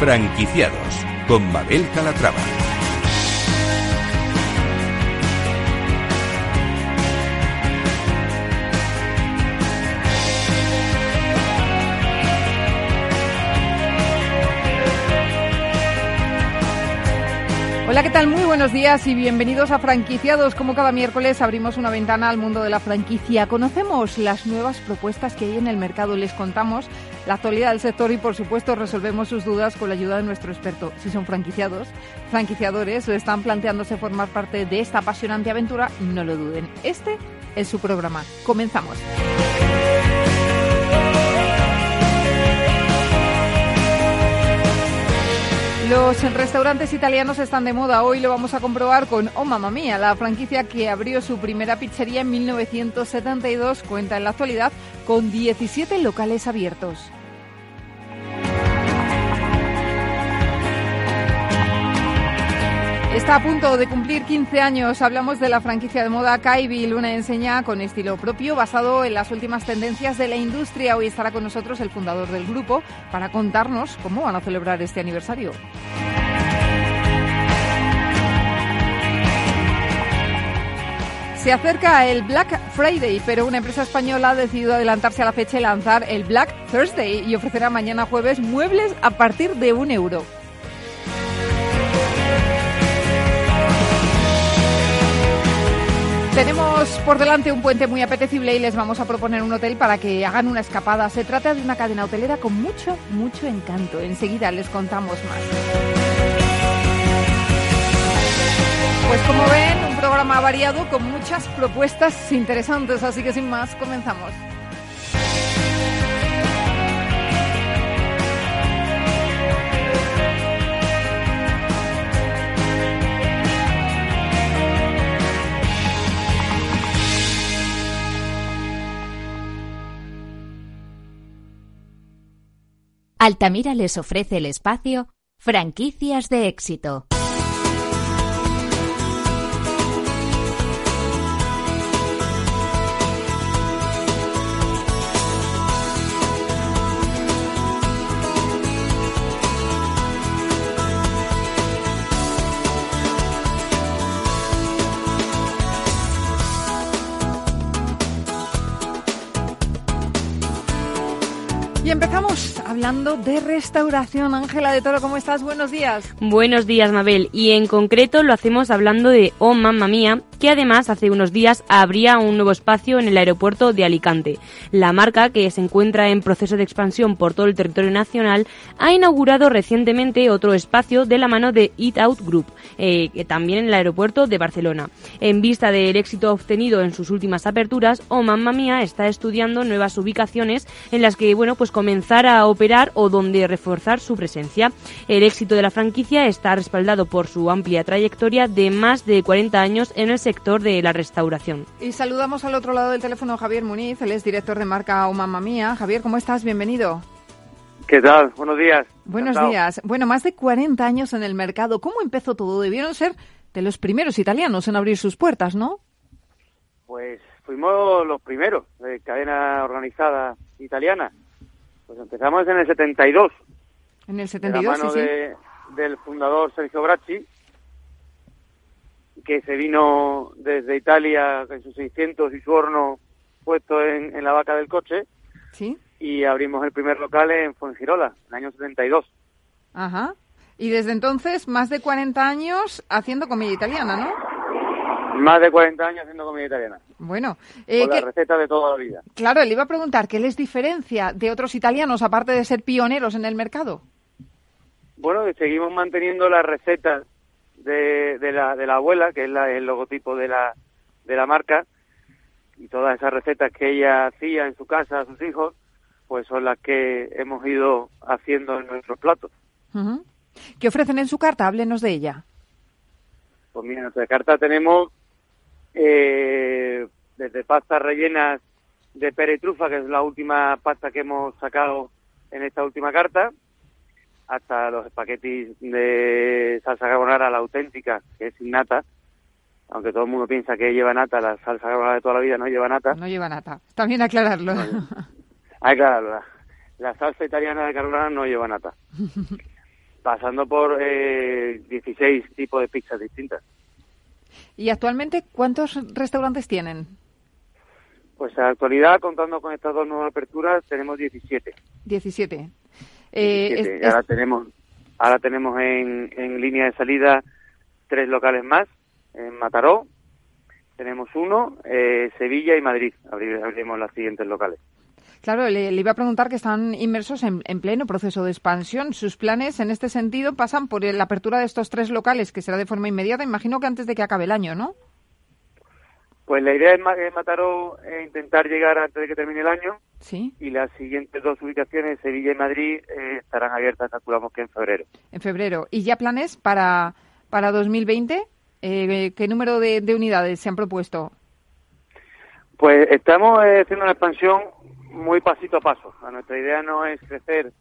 Franquiciados con Mabel Calatrava. Hola, ¿qué tal? Muy buenos días y bienvenidos a Franquiciados. Como cada miércoles abrimos una ventana al mundo de la franquicia. Conocemos las nuevas propuestas que hay en el mercado, les contamos la actualidad del sector y, por supuesto, resolvemos sus dudas con la ayuda de nuestro experto. Si son franquiciados, franquiciadores o están planteándose formar parte de esta apasionante aventura, no lo duden. Este es su programa. Comenzamos. Los restaurantes italianos están de moda. Hoy lo vamos a comprobar con Oh Mamma Mía, la franquicia que abrió su primera pizzería en 1972, cuenta en la actualidad con 17 locales abiertos. Está a punto de cumplir 15 años. Hablamos de la franquicia de moda Kaibil, una enseña con estilo propio basado en las últimas tendencias de la industria. Hoy estará con nosotros el fundador del grupo para contarnos cómo van a celebrar este aniversario. Se acerca el Black Friday, pero una empresa española ha decidido adelantarse a la fecha y lanzar el Black Thursday y ofrecerá mañana jueves muebles a partir de un euro. Tenemos por delante un puente muy apetecible y les vamos a proponer un hotel para que hagan una escapada. Se trata de una cadena hotelera con mucho, mucho encanto. Enseguida les contamos más. Pues como ven, un programa variado con muchas propuestas interesantes, así que sin más, comenzamos. Altamira les ofrece el espacio Franquicias de éxito. Y empezamos hablando de restauración. Ángela de Toro, ¿cómo estás? Buenos días. Buenos días, Mabel. Y en concreto lo hacemos hablando de Oh Mamma Mía, que además hace unos días abría un nuevo espacio en el aeropuerto de Alicante. La marca, que se encuentra en proceso de expansión por todo el territorio nacional, ha inaugurado recientemente otro espacio de la mano de Eat Out Group, eh, también en el aeropuerto de Barcelona. En vista del éxito obtenido en sus últimas aperturas, Oh Mamma Mía está estudiando nuevas ubicaciones en las que, bueno, pues comenzar a operar o donde reforzar su presencia. El éxito de la franquicia está respaldado por su amplia trayectoria de más de 40 años en el sector de la restauración. Y saludamos al otro lado del teléfono a Javier Muniz, él es director de marca Oh Mamma Mía. Javier, ¿cómo estás? Bienvenido. ¿Qué tal? Buenos días. Buenos Encantado. días. Bueno, más de 40 años en el mercado. ¿Cómo empezó todo? Debieron ser de los primeros italianos en abrir sus puertas, ¿no? Pues fuimos los primeros de cadena organizada italiana. Pues empezamos en el 72, En el de la 72, mano sí, sí. de- del fundador Sergio Bracci, que se vino desde Italia con sus 600 y su horno puesto en, en la vaca del coche Sí, y abrimos el primer local en Fuengirola, en el año 72. ajá. Y desde entonces, más de 40 años haciendo comida italiana, ¿no? Más de 40 años haciendo comida italiana, Bueno, eh, con la ¿qué- receta de toda la vida. claro, le iba a preguntar, ¿qué les diferencia de otros italianos, aparte de ser pioneros en el mercado? Bueno, seguimos manteniendo las recetas de, de, la, de la abuela, que es la- el logotipo de la, de la marca, y todas esas recetas que ella hacía en su casa a sus hijos, pues son las que hemos ido haciendo en nuestros platos. ¿Qué ofrecen en su carta? Háblenos de ella. Pues mira, en nuestra carta tenemos eh, desde pastas rellenas de pera y trufa, que es la última pasta que hemos sacado en esta última carta, hasta los espaguetis de salsa carbonara, la auténtica, que es sin nata, aunque todo el mundo piensa que lleva nata, la salsa carbonara de toda la vida no lleva nata. No lleva nata. Está bien aclararlo. Claro, la, la salsa italiana de carbonara no lleva nata. pasando por eh, 16 tipos de pizzas distintas. ¿Y actualmente cuántos restaurantes tienen? Pues en la actualidad, contando con estas dos nuevas aperturas, tenemos 17. 17. Eh, 17. Es, ahora tenemos, ahora tenemos en, en línea de salida tres locales más, en Mataró, tenemos uno, eh, Sevilla y Madrid. Abriremos las siguientes locales. Claro, le, le, iba a preguntar que están inmersos en, en, pleno proceso de expansión. Sus planes en este sentido pasan por la apertura de estos tres locales, que será de forma inmediata, imagino que antes de que acabe el año, ¿no? Pues la idea es Mataró eh, intentar llegar antes de que termine el año. Sí. Y las siguientes dos ubicaciones, Sevilla y Madrid, eh, estarán abiertas, calculamos que en febrero. En febrero. ¿Y ya planes para, para 2020? Eh, ¿Qué número de, de, unidades se han propuesto? Pues estamos eh, haciendo una expansión muy pasito a paso. nuestra idea no es crecer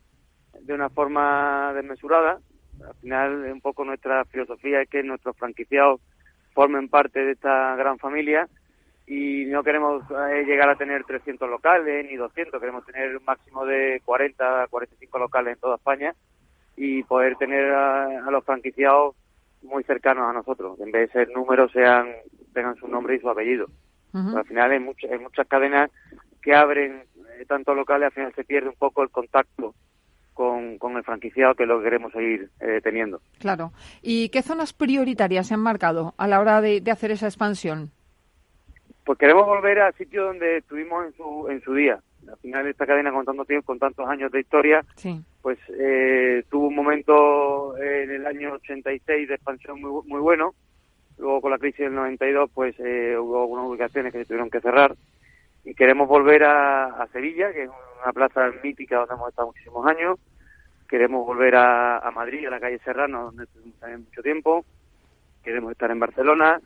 de una forma desmesurada. Al final, un poco nuestra filosofía es que nuestros franquiciados formen parte de esta gran familia y no queremos eh, llegar a tener 300 locales ni 200, queremos tener un máximo de 40, 45 locales en toda España y poder tener a, a los franquiciados muy cercanos a nosotros. En vez de ser números, sean tengan su nombre y su apellido. Uh -huh. Al final hay, hay muchas cadenas que abren eh, tantos locales, al final se pierde un poco el contacto con, con el franquiciado que lo queremos seguir eh, teniendo. Claro. ¿Y qué zonas prioritarias se han marcado a la hora de, de hacer esa expansión? Pues queremos volver al sitio donde estuvimos en su, en su día. Al final esta cadena con tanto tiempo, con tantos años de historia, sí. pues eh, tuvo un momento en el año 86 de expansión muy, muy bueno. Luego con la crisis del 92 pues eh, hubo algunas ubicaciones que se tuvieron que cerrar. Y queremos volver a, a, Sevilla, que es una plaza mítica donde hemos estado muchísimos años. Queremos volver a, a Madrid, a la calle Serrano, donde estuvimos también mucho tiempo. Queremos estar en Barcelona.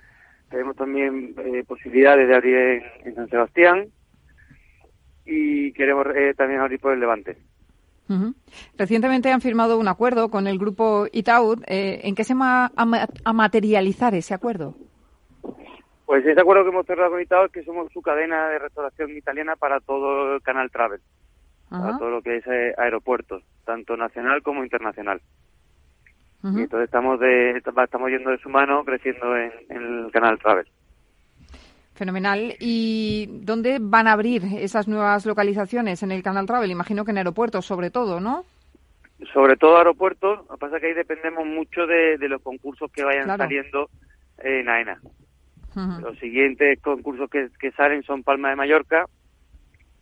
Tenemos también eh, posibilidades de abrir en, en San Sebastián y queremos eh, también abrir por el Levante. Uh -huh. Recientemente han firmado un acuerdo con el grupo Itaud. Eh, ¿En qué se va a, ma a, materializar ese acuerdo? Pues ese acuerdo que hemos cerrado con Itaud es que somos su cadena de restauración italiana para todo el canal Travel, uh -huh. para todo lo que es eh, aeropuertos, tanto nacional como internacional. Uh -huh. Y entonces estamos de estamos yendo de su mano creciendo en, en el canal Travel. Fenomenal. ¿Y dónde van a abrir esas nuevas localizaciones? En el Canal Travel, imagino que en aeropuertos sobre todo, ¿no? Sobre todo aeropuertos, lo que pasa es que ahí dependemos mucho de, de los concursos que vayan claro. saliendo en AENA. Uh -huh. Los siguientes concursos que, que, salen son Palma de Mallorca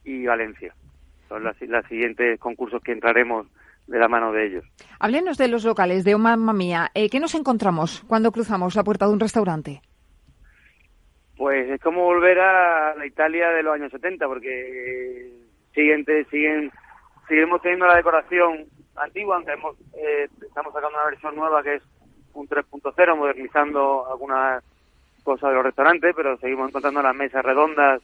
y Valencia. Son las, las siguientes concursos que entraremos de la mano de ellos. Háblenos de los locales de Mamma Mía. Eh, ¿Qué nos encontramos cuando cruzamos la puerta de un restaurante? Pues es como volver a la Italia de los años 70, porque siguen, siguen, seguimos teniendo la decoración antigua, aunque hemos, eh, estamos sacando una versión nueva que es un 3.0, modernizando algunas cosas de los restaurantes, pero seguimos encontrando las mesas redondas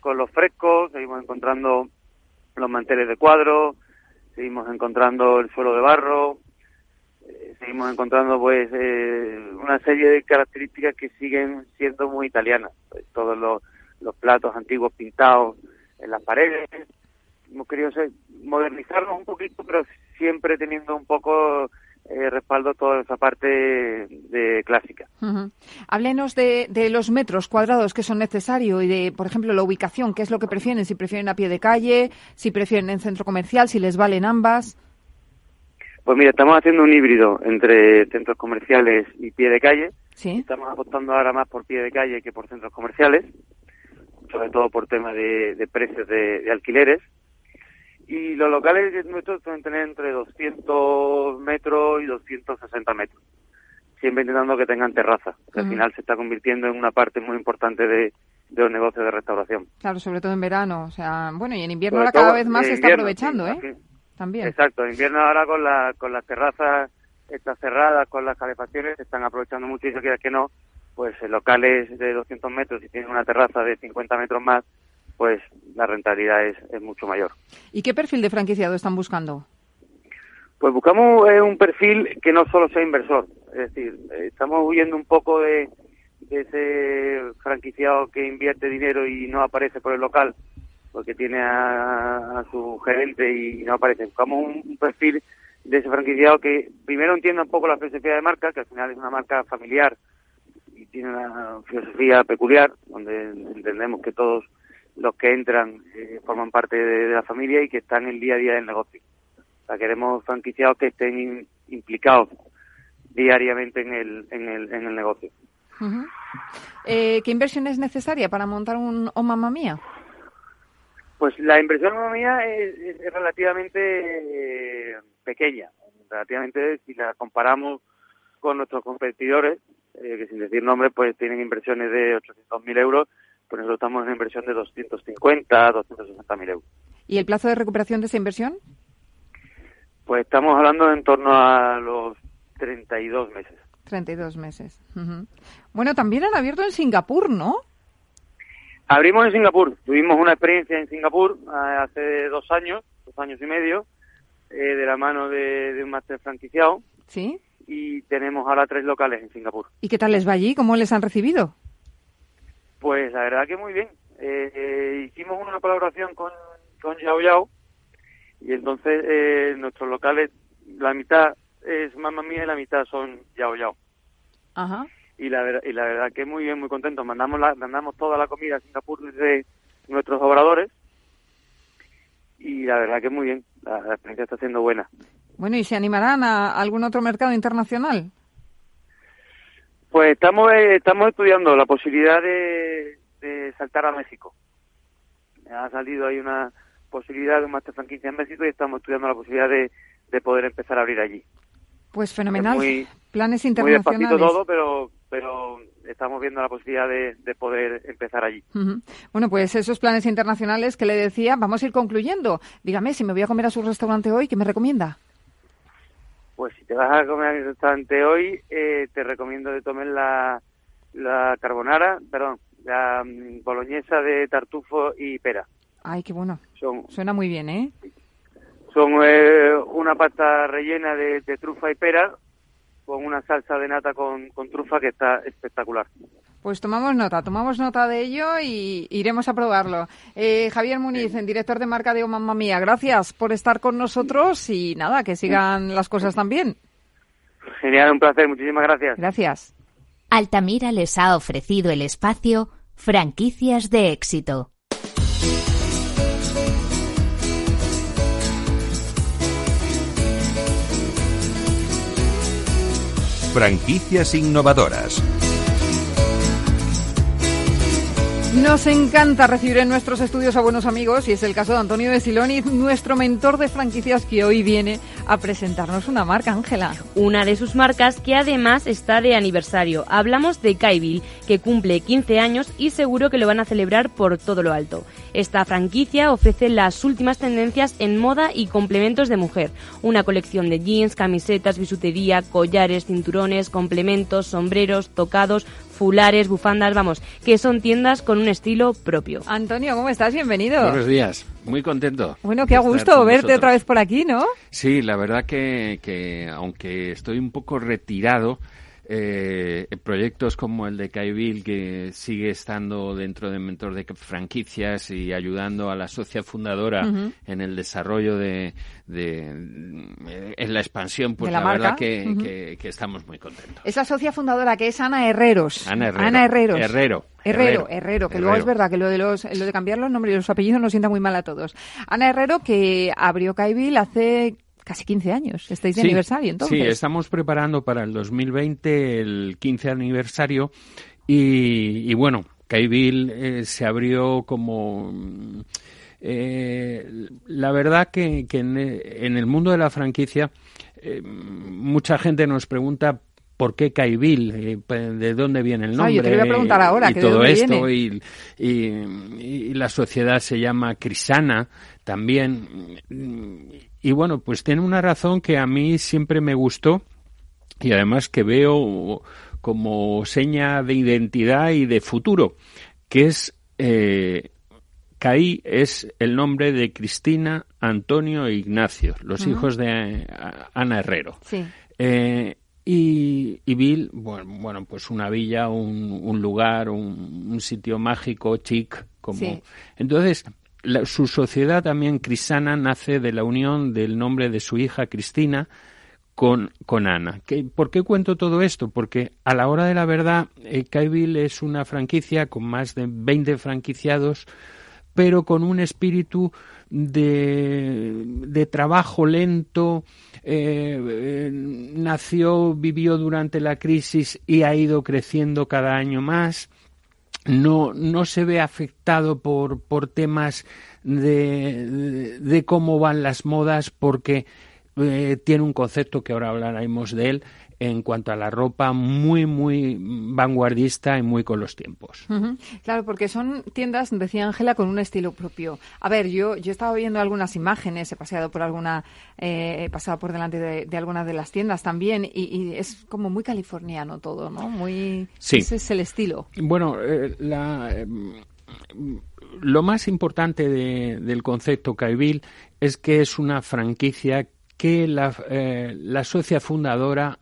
con los frescos, seguimos encontrando los manteles de cuadro, seguimos encontrando el suelo de barro, eh, seguimos encontrando pues eh, una serie de características que siguen siendo muy italianas. Pues, todos los, los, platos antiguos pintados en las paredes. Hemos querido modernizarnos un poquito, pero siempre teniendo un poco eh, respaldo toda esa parte de clásica. Uh -huh. Háblenos de, de, los metros cuadrados que son necesarios y de, por ejemplo, la ubicación. ¿Qué es lo que prefieren? Si prefieren a pie de calle, si prefieren en centro comercial, si les valen ambas. Pues mira, estamos haciendo un híbrido entre centros comerciales y pie de calle. Sí. Estamos apostando ahora más por pie de calle que por centros comerciales, sobre todo por tema de, de precios de, de, alquileres. Y los locales nuestros suelen tener entre 200 metros y 260 metros, siempre intentando que tengan terraza, que uh -huh. al final se está convirtiendo en una parte muy importante de, de los negocios de restauración. Claro, sobre todo en verano. O sea, bueno, y en invierno ahora cada vez más se está aprovechando, sí, ¿eh? También. Exacto, en invierno ahora con, la, con las terrazas estas cerradas, con las calefacciones, se están aprovechando mucho y si quieres que no, pues locales de 200 metros y tienen una terraza de 50 metros más, pues la rentabilidad es, es mucho mayor. ¿Y qué perfil de franquiciado están buscando? Pues buscamos eh, un perfil que no solo sea inversor, es decir, eh, estamos huyendo un poco de, de ese franquiciado que invierte dinero y no aparece por el local, porque tiene a, a, su gerente y no aparece. Buscamos un, un, perfil de ese franquiciado que primero entienda un poco la filosofía de marca, que al final es una marca familiar y tiene una filosofía peculiar, donde entendemos que todos los que entran eh, forman parte de, la familia y que están el día a día del negocio. O sea, queremos franquiciados que estén implicados diariamente en el, en el, en el negocio. Eh, ¿Qué inversión es necesaria para montar un O Mamma Mía? Pues la inversión en Mía es, relativamente eh, pequeña, relativamente si la comparamos con nuestros competidores, eh, que sin decir nombres, pues tienen inversiones de 800.000 euros, pues nosotros estamos en una inversión de 250, 260.000 euros. ¿Y el plazo de recuperación de esa inversión? Pues estamos hablando en torno a los 32 meses. 32 meses. Bueno, también han abierto en Singapur, ¿no? Abrimos en Singapur. Tuvimos una experiencia en Singapur eh, hace dos años, dos años y medio, eh, de la mano de, un máster franquiciado. Sí. Y tenemos ahora tres locales en Singapur. ¿Y qué tal les va allí? ¿Cómo les han recibido? Pues la verdad que muy bien. Eh, hicimos una colaboración con, con Yao Yao y entonces nuestros locales, la mitad es Mamma Mía y la mitad son Yao Yao. Ajá. Y la, y la verdad que muy bien, muy contento. Mandamos, la, mandamos toda la comida a Singapur desde nuestros obradores y la verdad que muy bien. La, experiencia está siendo buena. Bueno, ¿y se animarán a algún otro mercado internacional? Pues estamos, eh, estamos estudiando la posibilidad de, de saltar a México. Ha salido ahí una posibilidad de un master franquicia en México y estamos estudiando la posibilidad de, de poder empezar a abrir allí. Pues fenomenal. Planes internacionales. Muy despacito todo, pero, pero estamos viendo la posibilidad de, poder empezar allí. Bueno, pues esos planes internacionales que le decía, vamos a ir concluyendo. Dígame, si me voy a comer a su restaurante hoy, ¿qué me recomienda? Pues si te vas a comer a mi restaurante hoy, eh, te recomiendo de tomar la, la carbonara, perdón, la mm, boloñesa de tartufo y pera. Ay, qué bueno. Suena muy bien, ¿eh? Son eh, una pasta rellena de, trufa y pera con una salsa de nata con, trufa que está espectacular. Pues tomamos nota, tomamos nota de ello y iremos a probarlo. Eh, Javier Muniz, en director de marca de O Mía, gracias por estar con nosotros y nada, que sigan las cosas tan bien. Genial, un placer, muchísimas gracias. Gracias. Altamira les ha ofrecido el espacio Franquicias de éxito. Franquicias innovadoras. Nos encanta recibir en nuestros estudios a buenos amigos y es el caso de Antonio de Siloni, nuestro mentor de franquicias que hoy viene a presentarnos una marca, Ángela. Una de sus marcas que además está de aniversario. Hablamos de Kaibil, que cumple 15 años y seguro que lo van a celebrar por todo lo alto. Esta franquicia ofrece las últimas tendencias en moda y complementos de mujer. Una colección de jeans, camisetas, bisutería, collares, cinturones, complementos, sombreros, tocados, fulares, bufandas, vamos, que son tiendas con un estilo propio. Antonio, ¿cómo estás? Bienvenido. Buenos días, muy contento. Bueno, qué gusto verte otra vez por aquí, ¿no? Sí, la verdad que, que aunque estoy un poco retirado, eh, proyectos como el de Caibil, que sigue estando dentro del mentor de franquicias y ayudando a la sociedad fundadora en el desarrollo de, en la expansión, pues la, verdad que, estamos muy contentos. Esa socia fundadora que es Ana Herreros. Ana, Herreros. Herrero. Herrero, Herrero, que luego es verdad que lo de los lo de cambiar los nombres y los apellidos nos sienta muy mal a todos. Ana Herrero que abrió Caibil hace casi 15 años. Estáis de aniversario, entonces. Sí, estamos preparando para el 2020 el 15 aniversario y, bueno, Caibil eh, se abrió como... Eh, la verdad que, en, el mundo de la franquicia eh, mucha gente nos pregunta por qué Caibil, de dónde viene el nombre. yo te voy a preguntar ahora. Y todo esto, y, y, la sociedad se llama Crisana también. Y bueno, pues tiene una razón que a mí siempre me gustó y además que veo como seña de identidad y de futuro, que es eh, Caí es el nombre de Cristina, Antonio e Ignacio, los hijos de eh, Ana Herrero. Sí. Eh, y, y Bill, bueno, bueno, pues una villa, un, lugar, un, sitio mágico, chic, como. Entonces, su sociedad también crisana nace de la unión del nombre de su hija Cristina con, con Ana. ¿Por qué cuento todo esto? Porque a la hora de la verdad, eh, es una franquicia con más de 20 franquiciados, pero con un espíritu de, de trabajo lento. Eh, eh, nació, vivió durante la crisis y ha ido creciendo cada año más. No, no se ve afectado por, por temas de, de cómo van las modas porque eh, tiene un concepto que ahora hablaremos de él en cuanto a la ropa muy, muy vanguardista y muy con los tiempos. Claro, porque son tiendas, decía Ángela, con un estilo propio. A ver, yo, yo estaba viendo algunas imágenes, he paseado por alguna, eh, he pasado por delante de, algunas de las tiendas también, y, es como muy californiano todo, ¿no? Muy, sí. Ese es el estilo. Bueno, eh, la, lo más importante del concepto Caibil es que es una franquicia que la, eh, la socia fundadora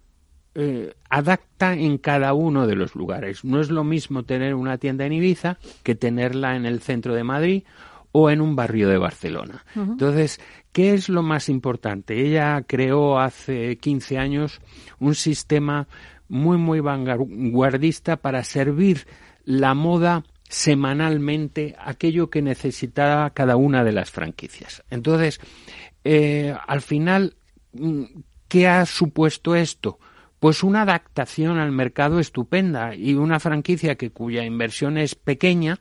eh, adapta en cada uno de los lugares. No es lo mismo tener una tienda en Ibiza que tenerla en el centro de Madrid o en un barrio de Barcelona. Entonces, ¿qué es lo más importante? Ella creó hace 15 años un sistema muy, muy vanguardista para servir la moda semanalmente aquello que necesitaba cada una de las franquicias. Entonces, eh, al final, mm, ¿qué ha supuesto esto? Pues una adaptación al mercado estupenda y una franquicia que cuya inversión es pequeña.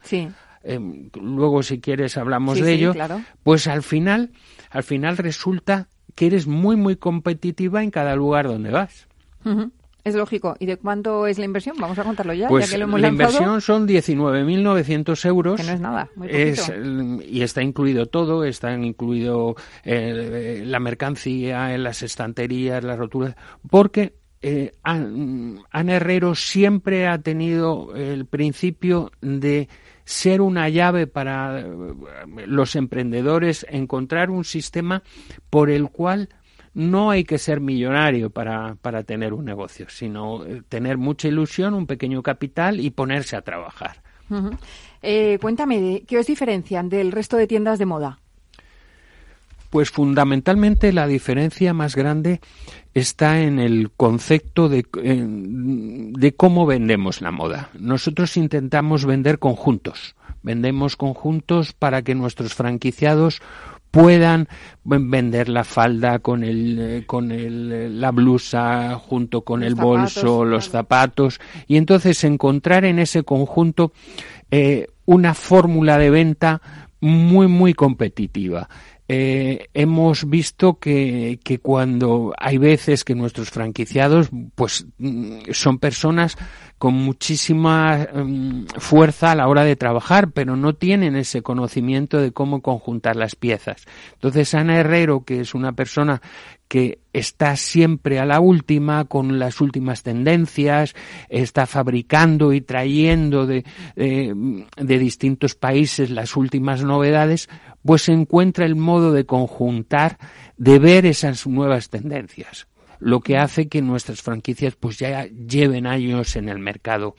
Em, luego, si quieres, hablamos de ello. Pues al final, al final resulta que eres muy, muy competitiva en cada lugar donde vas. Es lógico. ¿Y de cuánto es la inversión? Vamos a contarlo ya, pues ya que lo hemos la inversión son 19.900 euros. Que no es nada, muy es, Y está incluido todo, está incluido eh, la mercancía, las estanterías, las roturas, porque eh, Ana Herrero siempre ha tenido el principio de ser una llave para eh, los emprendedores, encontrar un sistema por el cual no hay que ser millonario para, para tener un negocio, sino eh, tener mucha ilusión, un pequeño capital y ponerse a trabajar. Eh, cuéntame, ¿qué os diferencian del resto de tiendas de moda? Pues fundamentalmente la diferencia más grande está en el concepto de, de, cómo vendemos la moda. Nosotros intentamos vender conjuntos. Vendemos conjuntos para que nuestros franquiciados puedan vender la falda con el eh, con el, la blusa junto con el bolso, los zapatos y entonces encontrar en ese conjunto eh, una fórmula de venta muy muy competitiva. Eh, hemos visto que, que, cuando hay veces que nuestros franquiciados pues mm, son personas con muchísima mm, fuerza a la hora de trabajar, pero no tienen ese conocimiento de cómo conjuntar las piezas. Entonces Ana Herrero, que es una persona que está siempre a la última, con las últimas tendencias, está fabricando y trayendo de, de, distintos países las últimas novedades, pues encuentra el modo de conjuntar, de ver esas nuevas tendencias, lo que hace que nuestras franquicias pues ya lleven años en el mercado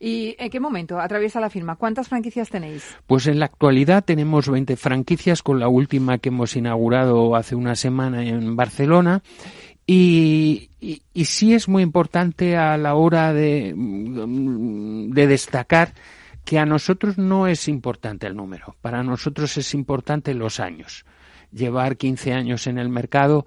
¿Y en qué momento atraviesa la firma? ¿Cuántas franquicias tenéis? Pues en la actualidad tenemos 20 franquicias, con la última que hemos inaugurado hace una semana en Barcelona. Y, sí es muy importante a la hora de, de destacar que a nosotros no es importante el número, para nosotros es importante los años. Llevar 15 años en el mercado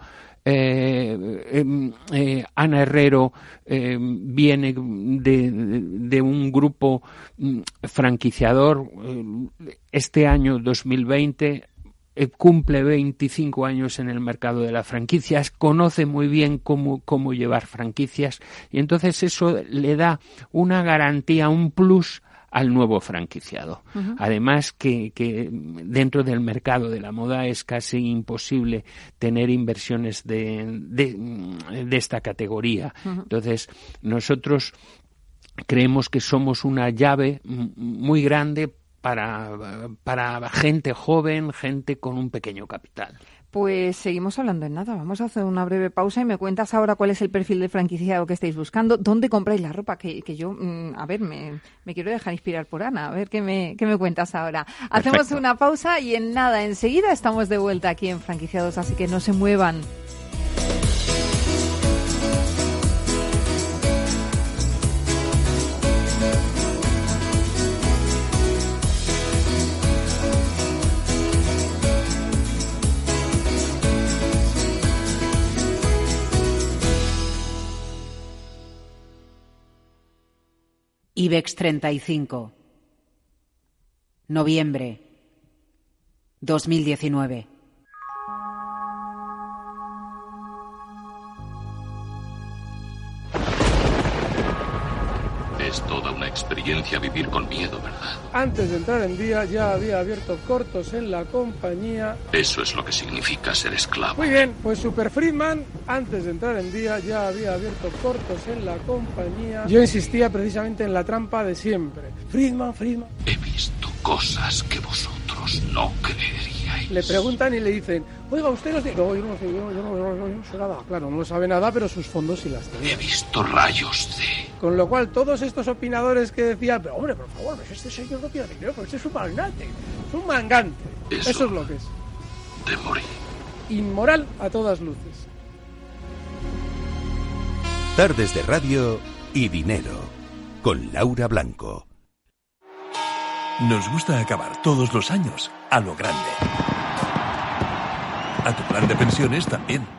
Ana Herrero eh, viene de, un grupo mm, franquiciador. Este año 2020 cumple 25 años en el mercado de las franquicias, conoce muy bien cómo, cómo llevar franquicias y entonces eso le da una garantía, un plus al nuevo franquiciado. Además que, que, dentro del mercado de la moda es casi imposible tener inversiones de, de, esta categoría. Entonces, nosotros creemos que somos una llave muy grande para, para gente joven, gente con un pequeño capital. Pues seguimos hablando en nada. Vamos a hacer una breve pausa y me cuentas ahora cuál es el perfil de franquiciado que estáis buscando, dónde compráis la ropa, que, yo, mm, a ver, me, quiero dejar inspirar por Ana, a ver qué me, qué me cuentas ahora. Hacemos una pausa y en nada, enseguida estamos de vuelta aquí en Franquiciados, así que no se muevan. IBEX 35. Noviembre 2019. Vivir con miedo, ¿verdad? Antes de entrar en día ya había abierto cortos en la compañía. Eso es lo que significa ser esclavo. Muy bien, pues Super Friedman, antes de entrar en día ya había abierto cortos en la compañía. Yo insistía precisamente en la trampa de siempre. Friedman, Friedman. He visto cosas que vosotros no creeríais. Le preguntan y le dicen, oiga, usted no No, yo no sé, yo, no, yo no sé nada. Claro, no sabe nada, pero sus fondos sí las tiene. He visto rayos de... Con lo cual, todos estos opinadores que decían, pero hombre, por favor, pues este señor no tiene dinero, pues este es un magnate, es un mangante. Eso, es lo que es. De morir. Inmoral a todas luces. Tardes de radio y dinero. Con Laura Blanco. Nos gusta acabar todos los años a lo grande. A tu plan de pensiones también.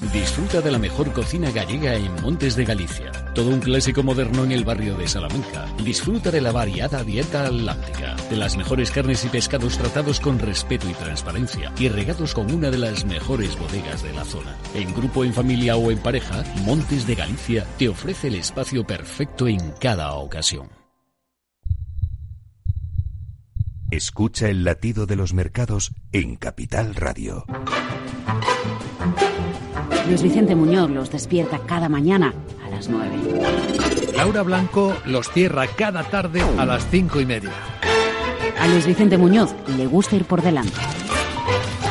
Disfruta de la mejor cocina gallega en Montes de Galicia. Todo un clásico moderno en el barrio de Salamanca. Disfruta de la variada dieta atlántica, de las mejores carnes y pescados tratados con respeto y transparencia y regados con una de las mejores bodegas de la zona. En grupo, en familia o en pareja, Montes de Galicia te ofrece el espacio perfecto en cada ocasión. Escucha el latido de los mercados en Capital Radio. Luis Vicente Muñoz los despierta cada mañana a las 9. Laura Blanco los cierra cada tarde a las cinco y media. A Luis Vicente Muñoz le gusta ir por delante.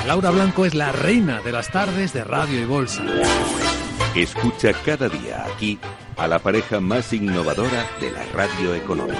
Laura Blanco es la reina de las tardes de radio y bolsa. Escucha cada día aquí a la pareja más innovadora de la radio económica.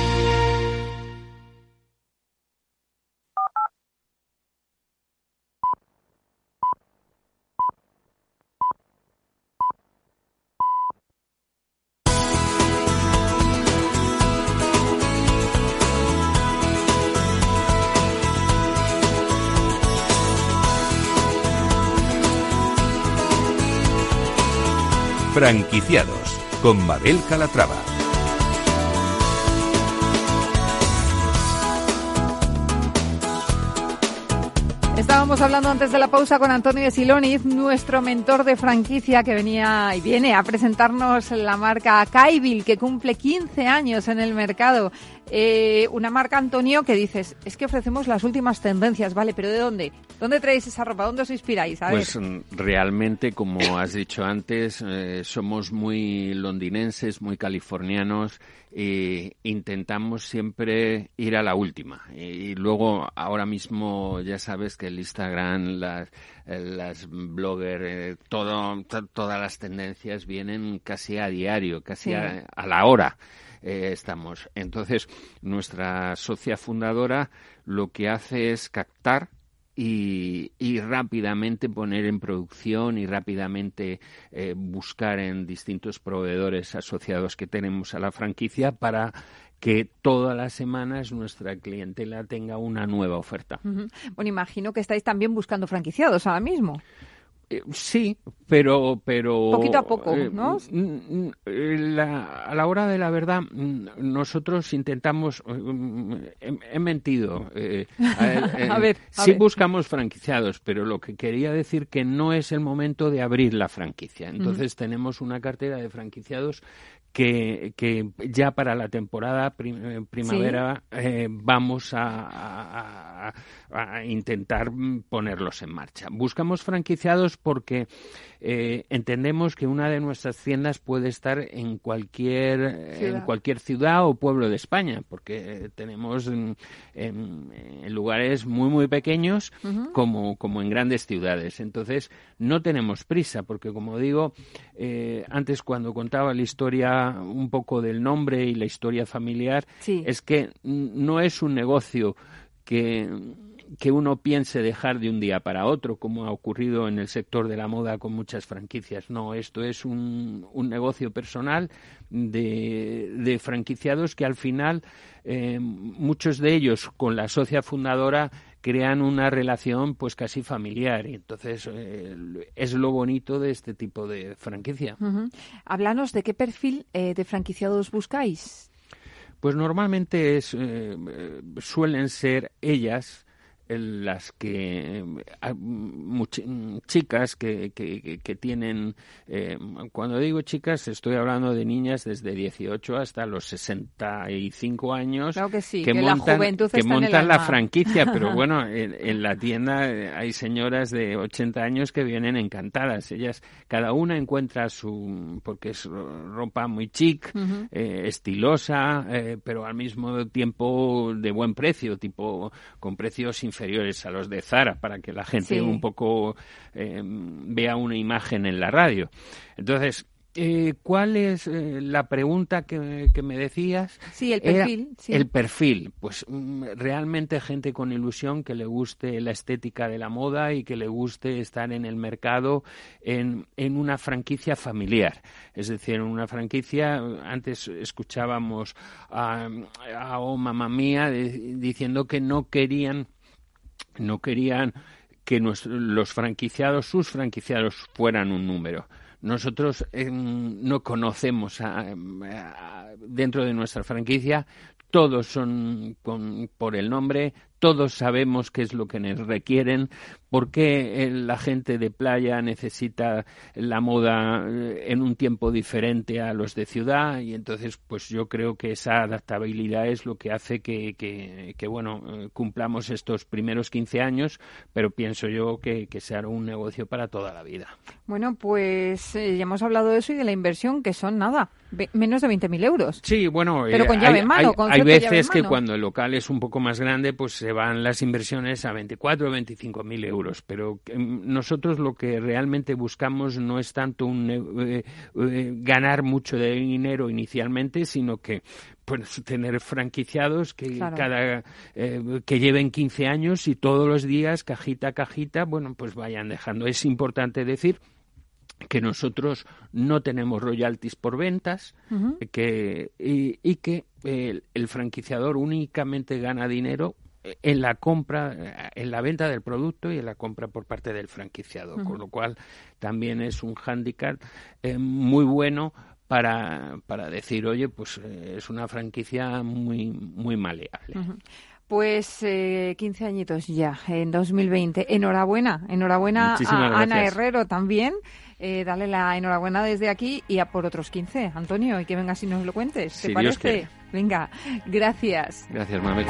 Franquiciados con Mabel Calatrava. Estábamos hablando antes de la pausa con Antonio Siloniz, nuestro mentor de franquicia que venía y viene a presentarnos la marca Kaibil, que cumple 15 años en el mercado. Eh, una marca, Antonio, que dices, es que ofrecemos las últimas tendencias, ¿vale? Pero ¿de dónde? ¿Dónde traéis esa ropa? ¿Dónde os inspiráis? pues mm, realmente, como has dicho antes, eh, somos muy londinenses, muy californianos e intentamos siempre ir a la última. Y luego, ahora mismo, ya sabes que el Instagram, las, eh, las bloggers, eh, todo, todas las tendencias vienen casi a diario, casi a, la hora. Eh, estamos. Entonces, nuestra socia fundadora lo que hace es captar y, rápidamente poner en producción y rápidamente buscar en distintos proveedores asociados que tenemos a la franquicia para que todas las semanas nuestra clientela tenga una nueva oferta. Bueno, imagino que estáis también buscando franquiciados ahora mismo. Eh, sí, pero, pero poquito a poco, eh, ¿no? a la hora de la verdad, nosotros intentamos, he, mentido. Eh, a ver, sí buscamos franquiciados, pero lo que quería decir que no es el momento de abrir la franquicia. Entonces tenemos una cartera de franquiciados que, que ya para la temporada eh, primavera eh, vamos a, a, intentar ponerlos en marcha. Buscamos franquiciados porque eh, entendemos que una de nuestras tiendas puede estar en cualquier, en cualquier ciudad o pueblo de España, porque tenemos en, lugares muy, muy pequeños como, como en grandes ciudades. Entonces, no tenemos prisa, porque como digo, antes cuando contaba la historia un poco del nombre y la historia familiar, es que no es un negocio que, que uno piense dejar de un día para otro, como ha ocurrido en el sector de la moda con muchas franquicias. No, esto es un, un negocio personal de, de, franquiciados que al final, eh, muchos de ellos con la socia fundadora, crean una relación pues casi familiar y entonces eh, es lo bonito de este tipo de franquicia. Háblanos de qué perfil eh, de franquiciados buscáis. Pues normalmente es, eh, suelen ser ellas las que chicas que, que, tienen, eh, cuando digo chicas, estoy hablando de niñas desde 18 hasta los 65 años que, montan, la, que montan la franquicia, pero bueno, en, la tienda hay señoras de 80 años que vienen encantadas. Ellas, cada una encuentra su, porque es ropa muy chic, eh, estilosa, eh, pero al mismo tiempo de buen precio, tipo con precios inferiores a los de Zara para que la gente un poco eh, vea una imagen en la radio. Entonces, eh, ¿Cuál es eh, la pregunta que, me decías? Sí, el perfil. El perfil. Pues mm, realmente gente con ilusión que le guste la estética de la moda y que le guste estar en el mercado en, en una franquicia familiar. Es decir, en una franquicia, antes escuchábamos a, a Oh Mamá Mía diciendo que no querían no querían que los franquiciados, sus franquiciados, fueran un número. Nosotros em, no conocemos dentro de nuestra franquicia, todos son por el nombre, todos sabemos qué es lo que nos requieren, por qué eh, la gente de playa necesita la moda eh, en un tiempo diferente a los de ciudad y entonces pues yo creo que esa adaptabilidad es lo que hace que, que, bueno, eh, cumplamos estos primeros 15 años, pero pienso yo que, que sea un negocio para toda la vida. Bueno, pues ya hemos hablado de eso y de la inversión, que son nada, menos de 20.000 euros. Sí, bueno, pero con llave en mano, hay, veces que cuando el local es un poco más grande, pues van las inversiones a 24 o 25 mil euros. Pero mm, nosotros lo que realmente buscamos no es tanto un, eh, eh, ganar mucho de dinero inicialmente, sino que pues tener franquiciados que cada eh, que lleven 15 años y todos los días cajita a cajita, bueno, pues vayan dejando. Es importante decir que nosotros no tenemos royalties por ventas que, y, que el, franquiciador únicamente gana dinero en la compra, en la venta del producto y en la compra por parte del franquiciado, con lo cual también es un hándicap eh, muy bueno para, para decir, oye, pues eh, es una franquicia muy, muy maleable. Pues eh, 15 añitos ya, en 2020. Enhorabuena, enhorabuena a Ana Herrero también. Eh, dale la enhorabuena desde aquí y a por otros 15. Antonio, y que vengas y nos lo cuentes. ¿Te parece? Venga, gracias. Gracias, Mabel.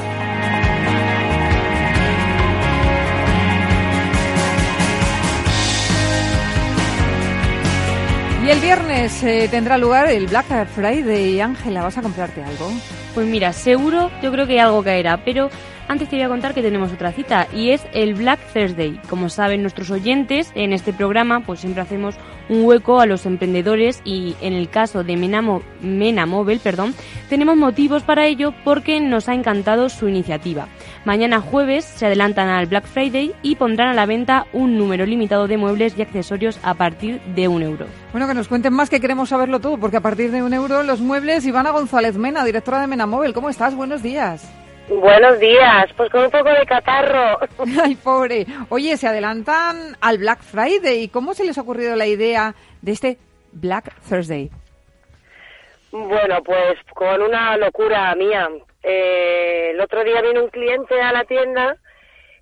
Y el viernes eh, tendrá lugar el Black Friday. Ángela, ¿vas a comprarte algo? Pues mira, seguro yo creo que algo caerá, pero antes te voy a contar que tenemos otra cita y es el Black Thursday. Como saben nuestros oyentes, en este programa pues siempre hacemos un hueco a los emprendedores y en el caso de Menamo, Mena Mobile, perdón, tenemos motivos para ello porque nos ha encantado su iniciativa. Mañana jueves se adelantan al Black Friday y pondrán a la venta un número limitado de muebles y accesorios a partir de un euro. Bueno, que nos cuenten más que queremos saberlo todo, porque a partir de un euro los muebles. Ivana González Mena, directora de Mena Mobile, ¿cómo estás? Buenos días. Buenos días, pues con un poco de catarro. Ay, pobre. Oye, se adelantan al Black Friday. ¿Cómo se les ha ocurrido la idea de este Black Thursday? Bueno, pues con una locura mía. Eh, el otro día vino un cliente a la tienda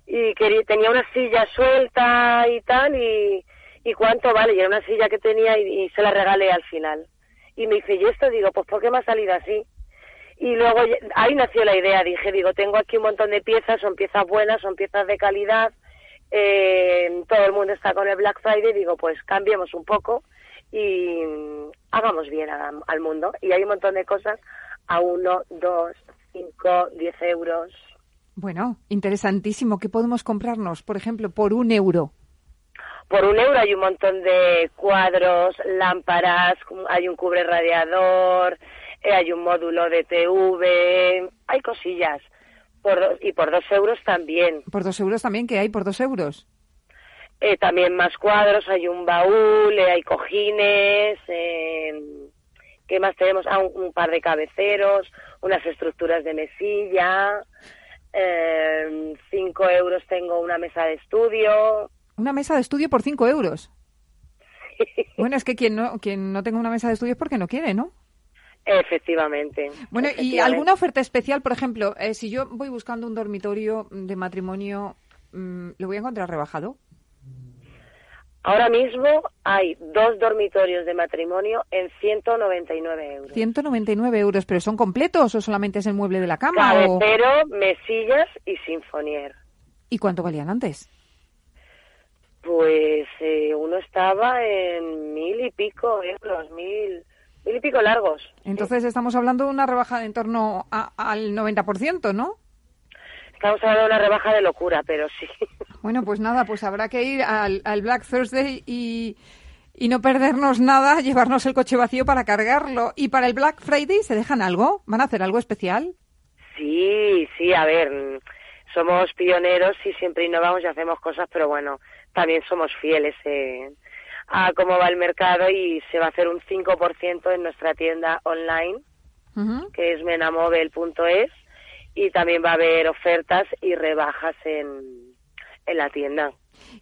y quería, tenía una silla suelta y tal, y, y cuánto vale, y era una silla que tenía y, se la regalé al final. Y me dice, ¿y esto? Digo, pues ¿por qué me ha salido así? Y luego ahí nació la idea, dije, digo, tengo aquí un montón de piezas, son piezas buenas, son piezas de calidad, eh, todo el mundo está con el Black Friday, digo, pues cambiemos un poco y hagamos bien al mundo. Y hay un montón de cosas a uno, dos, cinco, diez euros. Bueno, interesantísimo. ¿Qué podemos comprarnos, por ejemplo, por un euro? Por un euro hay un montón de cuadros, lámparas, hay un cubre radiador, eh, hay un módulo de TV, hay cosillas. Por, y por dos euros también. ¿Por dos euros también? ¿Qué hay por dos euros? Eh, también más cuadros, hay un baúl, eh, hay cojines, ¿qué más tenemos? Ah, un, par de cabeceros, unas estructuras de mesilla, cinco euros tengo una mesa de estudio. ¿Una mesa de estudio por cinco euros? Bueno, es que quien no, quien no tenga una mesa de estudio es porque no quiere, ¿no? Efectivamente. Bueno, ¿y alguna oferta especial? Por ejemplo, eh, si yo voy buscando un dormitorio de matrimonio, mm, ¿lo voy a encontrar rebajado? Ahora mismo hay dos dormitorios de matrimonio en 199 euros. 199 euros, pero ¿son completos o solamente es el mueble de la cama? Cabecero, mesillas y sinfonier. ¿Y cuánto valían antes? Pues eh, uno estaba en mil y pico euros, mil, mil y pico largos. Entonces estamos hablando de una rebaja de en torno al 90%, ¿no? Estamos hablando de una rebaja de locura, pero sí. Bueno, pues nada, pues habrá que ir al, Black Thursday y, y no perdernos nada, llevarnos el coche vacío para cargarlo. ¿Y para el Black Friday se dejan algo? ¿Van a hacer algo especial? Sí, sí, a ver, somos pioneros y siempre innovamos y hacemos cosas, pero bueno, también somos fieles eh, a cómo va el mercado y se va a hacer un 5% en nuestra tienda online, que es menamobile.es, y también va a haber ofertas y rebajas en, en la tienda.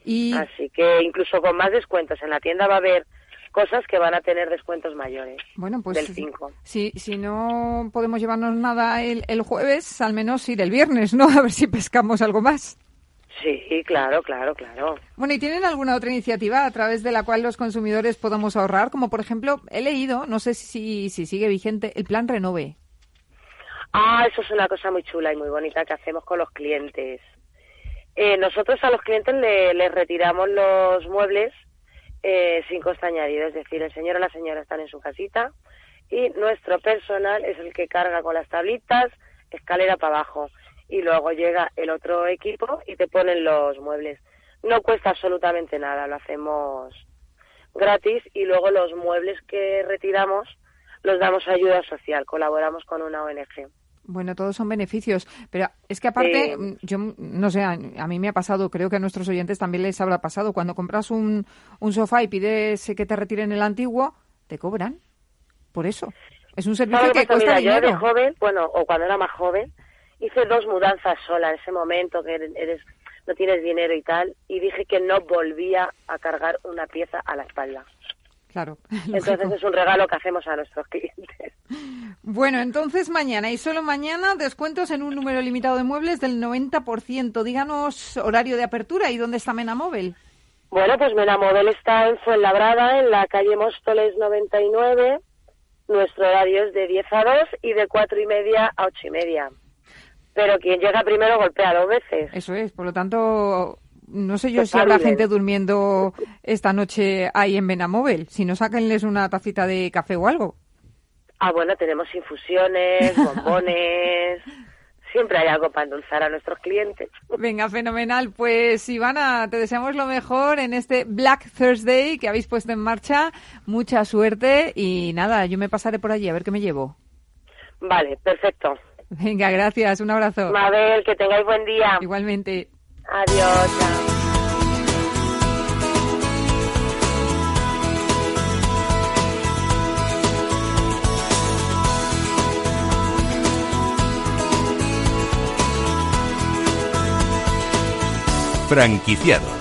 Y... Así que incluso con más descuentos en la tienda va a haber cosas que van a tener descuentos mayores. Bueno, pues del 5. Si, si no podemos llevarnos nada el, el jueves, al menos ir el viernes, ¿no? A ver si pescamos algo más. Sí, claro, claro, claro. Bueno, ¿y tienen alguna otra iniciativa a través de la cual los consumidores podamos ahorrar? Como por ejemplo, he leído, no sé si, si sigue vigente, el plan Renove. Ah, eso es una cosa muy chula y muy bonita que hacemos con los clientes. Eh, nosotros a los clientes les retiramos los muebles eh, sin coste añadido, es decir, el señor o la señora están en su casita y nuestro personal es el que carga con las tablitas, escalera para abajo y luego llega el otro equipo y te ponen los muebles. No cuesta absolutamente nada, lo hacemos gratis y luego los muebles que retiramos los damos ayuda social, colaboramos con una ONG. Bueno, todos son beneficios, pero es que aparte, mm, yo no sé, a, mí me ha pasado, creo que a nuestros oyentes también les habrá pasado, cuando compras un, un sofá y pides que te retiren el antiguo, te cobran por eso. Es un servicio que, cuesta dinero. Yo de joven, bueno, o cuando era más joven, hice dos mudanzas sola en ese momento que eres no tienes dinero y tal y dije que no volvía a cargar una pieza a la espalda. Claro. Entonces es un regalo que hacemos a nuestros clientes. Bueno, entonces mañana y solo mañana descuentos en un número limitado de muebles del 90%. Díganos horario de apertura y dónde está Menamóvil. Bueno, pues Menamóvil está en Fuenlabrada, en la calle Móstoles 99. Nuestro horario es de 10 a 2 y de 4 y media a 8 y media. Pero quien llega primero golpea dos veces. Eso es, por lo tanto, no sé yo si habrá gente durmiendo esta noche ahí en Benamóvil. Si no, sáquenles una tacita de café o algo. Ah, bueno, tenemos infusiones, bombones. Siempre hay algo para endulzar a nuestros clientes. Venga, fenomenal. Pues Ivana, te deseamos lo mejor en este Black Thursday que habéis puesto en marcha. Mucha suerte y nada, yo me pasaré por allí a ver qué me llevo. Vale, perfecto. Venga, gracias. Un abrazo. Mabel, que tengáis buen día. Igualmente. Adiós. Chao. Franquiciados.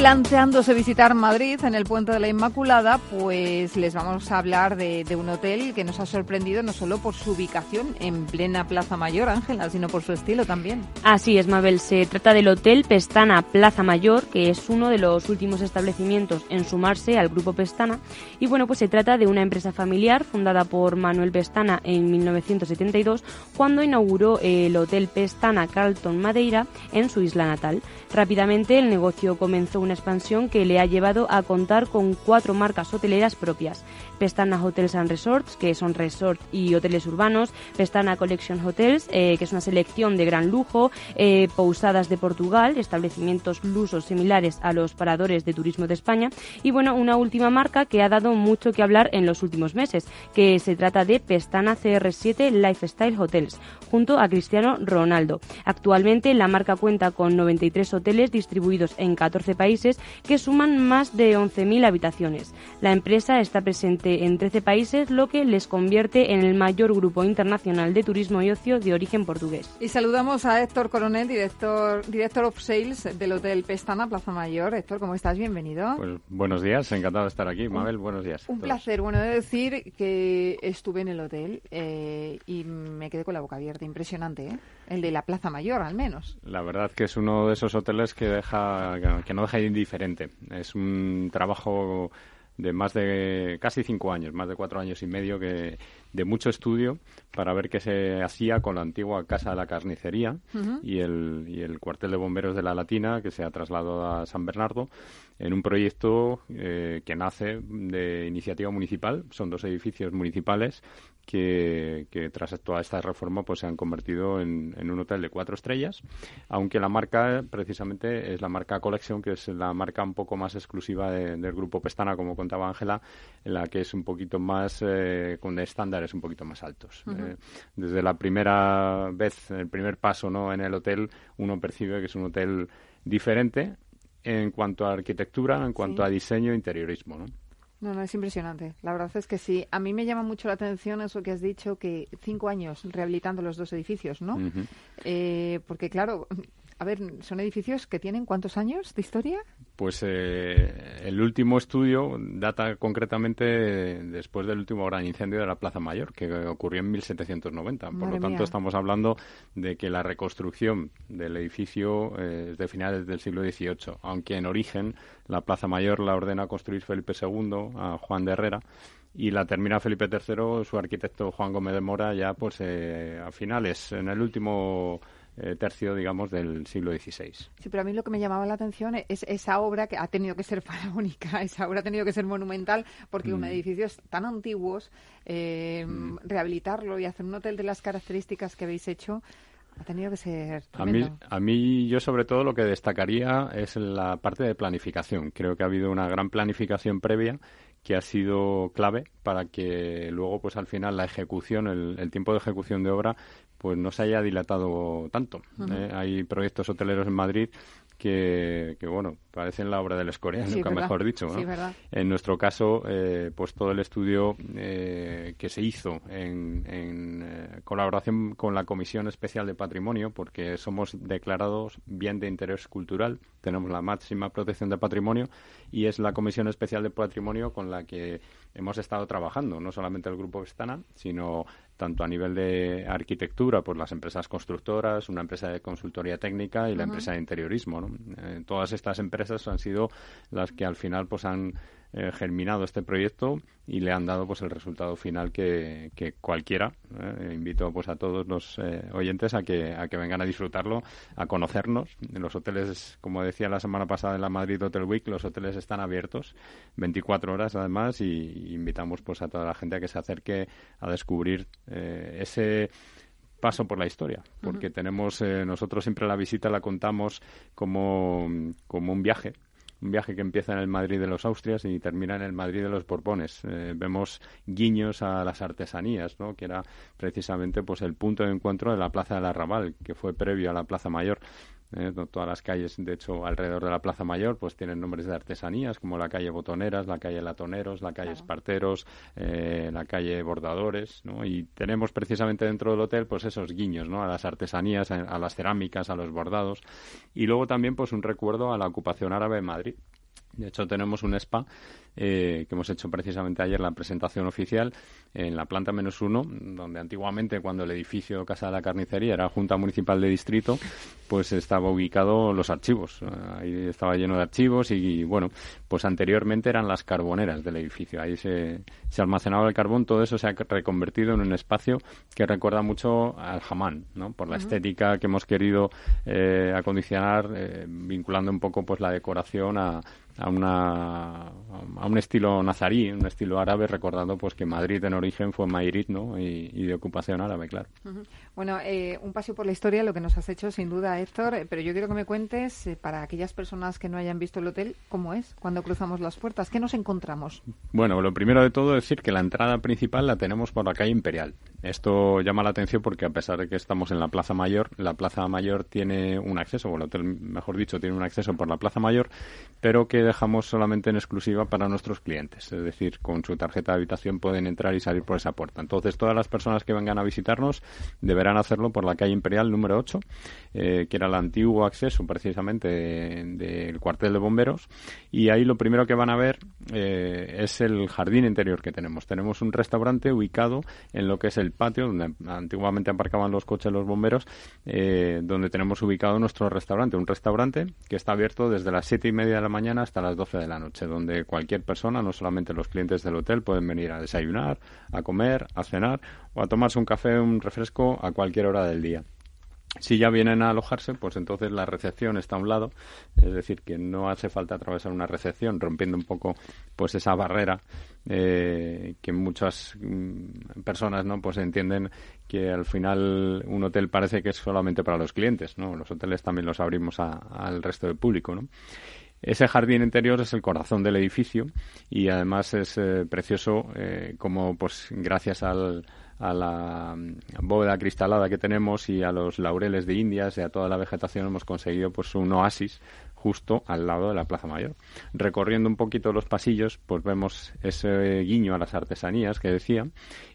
Planteándose visitar Madrid en el Puente de la Inmaculada, pues les vamos a hablar de, un hotel que nos ha sorprendido no solo por su ubicación en plena Plaza Mayor, Ángela, sino por su estilo también. Así es, Mabel. Se trata del Hotel Pestana Plaza Mayor, que es uno de los últimos establecimientos en sumarse al Grupo Pestana. Y bueno, pues se trata de una empresa familiar fundada por Manuel Pestana en 1972, cuando inauguró el Hotel Pestana Carlton Madeira en su isla natal. Rápidamente el negocio comenzó una expansión que le ha llevado a contar con cuatro marcas hoteleras propias. Pestana Hotels and Resorts, que son resort y hoteles urbanos, Pestana Collection Hotels, eh, que es una selección de gran lujo, eh, Pousadas de Portugal, establecimientos lusos similares a los paradores de turismo de España, y bueno, una última marca que ha dado mucho que hablar en los últimos meses, que se trata de Pestana CR7 Lifestyle Hotels, junto a Cristiano Ronaldo. Actualmente la marca cuenta con 93 hoteles distribuidos en 14 países que suman más de 11.000 habitaciones. La empresa está presente en 13 países, lo que les convierte en el mayor grupo internacional de turismo y ocio de origen portugués. Y saludamos a Héctor Coronel, director, director of Sales del Hotel Pestana, Plaza Mayor. Héctor, ¿cómo estás? Bienvenido. Pues buenos días, encantado de estar aquí. Mabel, buenos días. Un placer. Bueno, he de decir que estuve en el hotel eh, y me quedé con la boca abierta. Impresionante, ¿eh? El de la Plaza Mayor, al menos. La verdad que es uno de esos hoteles que deja que no deja indiferente. Es un trabajo de más de casi cinco años, más de cuatro años y medio que de mucho estudio para ver qué se hacía con la antigua casa de la carnicería y, el, y el cuartel de bomberos de la Latina que se ha trasladado a San Bernardo en un proyecto eh, que nace de iniciativa municipal. Son dos edificios municipales que, tras toda esta reforma pues se han convertido en, un hotel de cuatro estrellas, aunque la marca precisamente es la marca Collection, que es la marca un poco más exclusiva del grupo Pestana, como contaba Ángela, en la que es un poquito más eh, con estándares un poquito más altos. Eh, desde la primera vez, el primer paso ¿no? en el hotel, uno percibe que es un hotel diferente en cuanto a arquitectura, en cuanto a diseño e interiorismo. ¿no? No, no, es impresionante. La verdad es que sí. A mí me llama mucho la atención eso que has dicho, que cinco años rehabilitando los dos edificios, ¿no? Eh, porque, claro, a ver, ¿son edificios que tienen cuántos años de historia? Pues eh, el último estudio data concretamente después del último gran incendio de la Plaza Mayor, que ocurrió en 1790. Por lo tanto, estamos hablando de que la reconstrucción del edificio eh, es de finales del siglo XVIII, aunque en origen la Plaza Mayor la ordena construir Felipe II a Juan de Herrera y la termina Felipe III, su arquitecto Juan Gómez de Mora, ya pues eh, a finales, en el último eh, tercio, digamos, del siglo XVI. Sí, pero a mí lo que me llamaba la atención es esa obra que ha tenido que ser faraónica, esa obra ha tenido que ser monumental, porque un mm. edificio tan antiguos, eh, mm. rehabilitarlo y hacer un hotel de las características que habéis hecho, ha tenido que ser. A mí, a mí, yo sobre todo lo que destacaría es la parte de planificación. Creo que ha habido una gran planificación previa que ha sido clave para que luego, pues al final, la ejecución, el, tiempo de ejecución de obra, pues no se haya dilatado tanto. ¿eh? Hay proyectos hoteleros en Madrid que, bueno, parecen la obra del Escorial, nunca mejor dicho. en nuestro caso, eh, pues todo el estudio eh, que se hizo en, eh, colaboración con la Comisión Especial de Patrimonio, porque somos declarados bien de interés cultural, tenemos la máxima protección de patrimonio y es la Comisión Especial de Patrimonio con la que hemos estado trabajando, no solamente el Grupo Vestana, sino tanto a nivel de arquitectura, por las empresas constructoras, una empresa de consultoría técnica y la empresa de interiorismo. Eh, todas estas empresas han sido las que al final pues han eh, germinado este proyecto y le han dado pues el resultado final que, cualquiera eh, invito pues a todos los eh, oyentes a que a que vengan a disfrutarlo a conocernos. En los hoteles como decía la semana pasada en la Madrid Hotel Week los hoteles están abiertos 24 horas además y, invitamos pues a toda la gente a que se acerque a descubrir ese paso por la historia, porque tenemos nosotros siempre la visita la contamos como, como un viaje un viaje que empieza en el Madrid de los Austrias y termina en el Madrid de los Borbones. Eh, vemos guiños a las artesanías, ¿no? que era precisamente pues el punto de encuentro de la Plaza del Arrabal, que fue previo a la Plaza Mayor. ¿Eh? todas las calles, de hecho, alrededor de la Plaza Mayor, pues tienen nombres de artesanías, como la calle Botoneras, la calle Latoneros, la calle Esparteros, eh, la calle Bordadores, ¿no? Y tenemos precisamente dentro del hotel, pues esos guiños, ¿no? A las artesanías, a, las cerámicas, a los bordados. Y luego también, pues un recuerdo a la ocupación árabe en Madrid. De hecho, tenemos un spa eh, que hemos hecho precisamente ayer la presentación oficial en la planta menos uno, donde antiguamente cuando el edificio Casa de la Carnicería era Junta Municipal de Distrito, pues estaba ubicado los archivos. Ahí estaba lleno de archivos y, bueno, pues anteriormente eran las carboneras del edificio. Ahí se, se almacenaba el carbón, todo eso se ha reconvertido en un espacio que recuerda mucho al jamán, ¿no? Por la estética que hemos querido eh, acondicionar, eh, vinculando un poco pues la decoración a, a, una, a un estilo nazarí, un estilo árabe, recordando pues que Madrid en origen fue Mairit, ¿no? Y, de ocupación árabe, claro. Bueno, eh, un paseo por la historia, lo que nos has hecho, sin duda, Héctor, eh, pero yo quiero que me cuentes, eh, para aquellas personas que no hayan visto el hotel, cómo es cuando cruzamos las puertas, ¿qué nos encontramos? Bueno, lo primero de todo es decir que la entrada principal la tenemos por la calle Imperial. Esto llama la atención porque a pesar de que estamos en la Plaza Mayor, la Plaza Mayor tiene un acceso, o el hotel, mejor dicho, tiene un acceso por la Plaza Mayor, pero que dejamos solamente en exclusiva para nuestros clientes. Es decir, con su tarjeta de habitación pueden entrar y salir por esa puerta. Entonces, todas las personas que vengan a visitarnos deberán hacerlo por la calle Imperial número 8, eh, que era el antiguo acceso precisamente del cuartel de bomberos. Y ahí lo primero que van a ver eh, es el jardín interior que tenemos. Tenemos un restaurante ubicado en lo que es el patio donde antiguamente aparcaban los coches los bomberos, eh, donde tenemos ubicado nuestro restaurante. Un restaurante que está abierto desde las siete y media de la mañana hasta las 12 de la noche, donde cualquier persona, no solamente los clientes del hotel, pueden venir a desayunar, a comer, a cenar o a tomarse un café, un refresco a cualquier hora del día. Si ya vienen a alojarse, pues entonces la recepción está a un lado, es decir, que no hace falta atravesar una recepción, rompiendo un poco pues esa barrera eh, que muchas mm, personas no pues entienden que al final un hotel parece que es solamente para los clientes, ¿no? Los hoteles también los abrimos al resto del público, ¿no? Ese jardín interior es el corazón del edificio y además es eh, precioso eh, como pues gracias al, a la mm, bóveda cristalada que tenemos y a los laureles de Indias y a toda la vegetación hemos conseguido pues un oasis justo al lado de la Plaza Mayor. Recorriendo un poquito los pasillos, pues vemos ese guiño a las artesanías que decía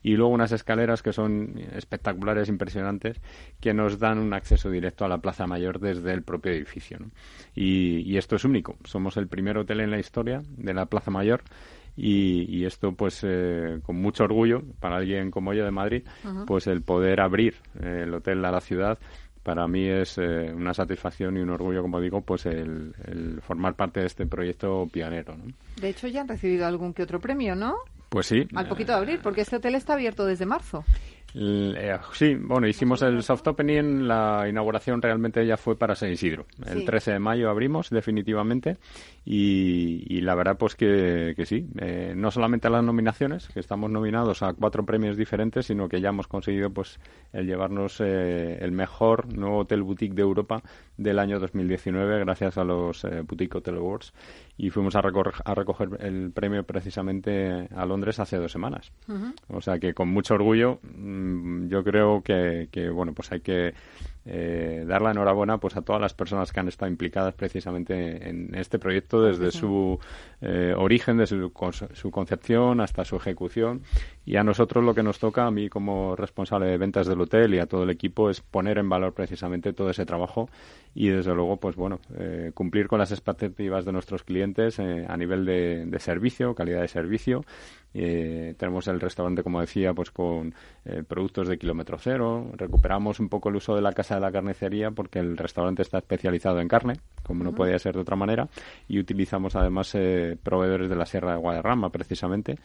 y luego unas escaleras que son espectaculares, impresionantes, que nos dan un acceso directo a la Plaza Mayor desde el propio edificio. Y, esto es único. Somos el primer hotel en la historia de la Plaza Mayor y, esto pues eh, con mucho orgullo para alguien como yo de Madrid pues el poder abrir eh, el hotel a la ciudad para mí es eh, una satisfacción y un orgullo como digo pues el, formar parte de este proyecto pionero de hecho ya han recibido algún que otro premio no pues sí. Al poquito de abrir porque este hotel está abierto desde marzo Eh, sí, bueno, hicimos el soft opening, la inauguración realmente ya fue para San Isidro. El 13 de mayo abrimos definitivamente y, la verdad pues que, sí, eh, no solamente las nominaciones, que estamos nominados a cuatro premios diferentes, sino que ya hemos conseguido pues el llevarnos eh, el mejor nuevo hotel boutique de Europa del año 2019 gracias a los Boutique Hotel Awards y fuimos a, a recoger el premio precisamente a Londres hace dos semanas. O sea que con mucho orgullo mm, yo creo que, que, bueno pues hay que eh, dar la enhorabuena pues a todas las personas que han estado implicadas precisamente en este proyecto desde su eh, origen, desde su, su, concepción hasta su ejecución. Y a nosotros lo que nos toca, a mí como responsable de ventas del hotel y a todo el equipo es poner en valor precisamente todo ese trabajo y desde luego pues bueno eh, cumplir con las expectativas de nuestros clientes a nivel de, de, servicio, calidad de servicio tenemos el restaurante como decía pues con productos de kilómetro cero, recuperamos un poco el uso de la casa de la carnicería porque el restaurante está especializado en carne, como no podía ser de otra manera, y utilizamos además eh, proveedores de la Sierra de Guadarrama precisamente.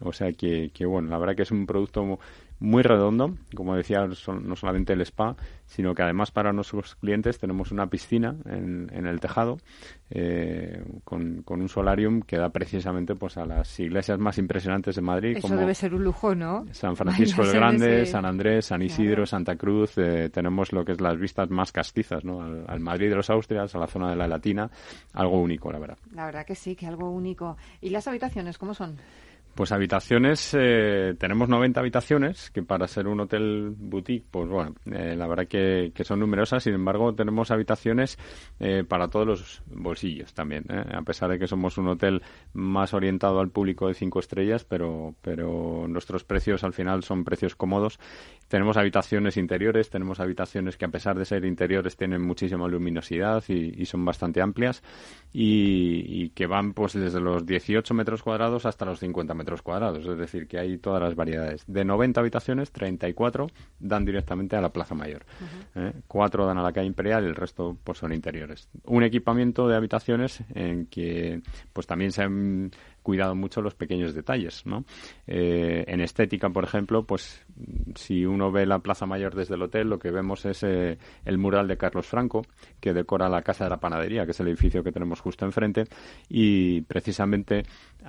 O sea que, que, bueno, la verdad que es un producto muy redondo, como decía, no solamente el spa, sino que además para nuestros clientes tenemos una piscina en, en el tejado eh, con, un solarium que da precisamente pues a las iglesias más impresionantes de Madrid. Eso debe ser un lujo, ¿no? San Francisco el Grande, San Andrés, San Isidro, Santa Cruz. Eh, tenemos lo que es las vistas más castizas, ¿no? Al, al, Madrid de los Austrias, a la zona de la Latina. Algo único, la verdad. La verdad que sí, que algo único. ¿Y las habitaciones cómo son? Pues habitaciones, eh, tenemos 90 habitaciones, que para ser un hotel boutique, pues bueno, eh, la verdad que, son numerosas, sin embargo tenemos habitaciones eh, para todos los bolsillos también, a pesar de que somos un hotel más orientado al público de cinco estrellas, pero, pero nuestros precios al final son precios cómodos. Tenemos habitaciones interiores, tenemos habitaciones que a pesar de ser interiores tienen muchísima luminosidad y, son bastante amplias y, y, que van pues desde los 18 metros cuadrados hasta los 50 metros cuadrados, es decir, que hay todas las variedades. De 90 habitaciones, 34 dan directamente a la Plaza Mayor. ¿eh? Cuatro dan a la calle Imperial y el resto pues son interiores. Un equipamiento de habitaciones en que pues también se han cuidado mucho los pequeños detalles, ¿no? Eh, en estética, por ejemplo, pues si uno ve la Plaza Mayor desde el hotel, lo que vemos es eh, el mural de Carlos Franco, que decora la Casa de la Panadería, que es el edificio que tenemos justo enfrente, y precisamente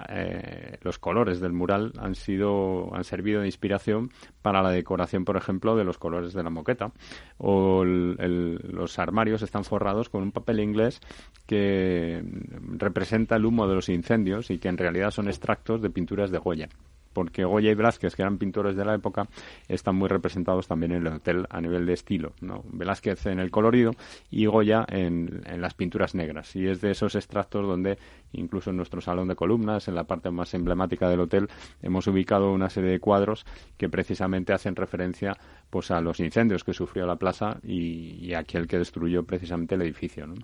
eh, los colores del mural han sido han servido de inspiración para la decoración, por ejemplo, de los colores de la moqueta. O los armarios están forrados con un papel inglés que representa el humo de los incendios y que en realidad son extractos de pinturas de Goya porque Goya y Velázquez, que eran pintores de la época, están muy representados también en el hotel a nivel de estilo. ¿no? Velázquez en el colorido y Goya en, las pinturas negras. Y es de esos extractos donde, incluso en nuestro salón de columnas, en la parte más emblemática del hotel, hemos ubicado una serie de cuadros que precisamente hacen referencia pues, a los incendios que sufrió la plaza y, aquel que destruyó precisamente el edificio. ¿no?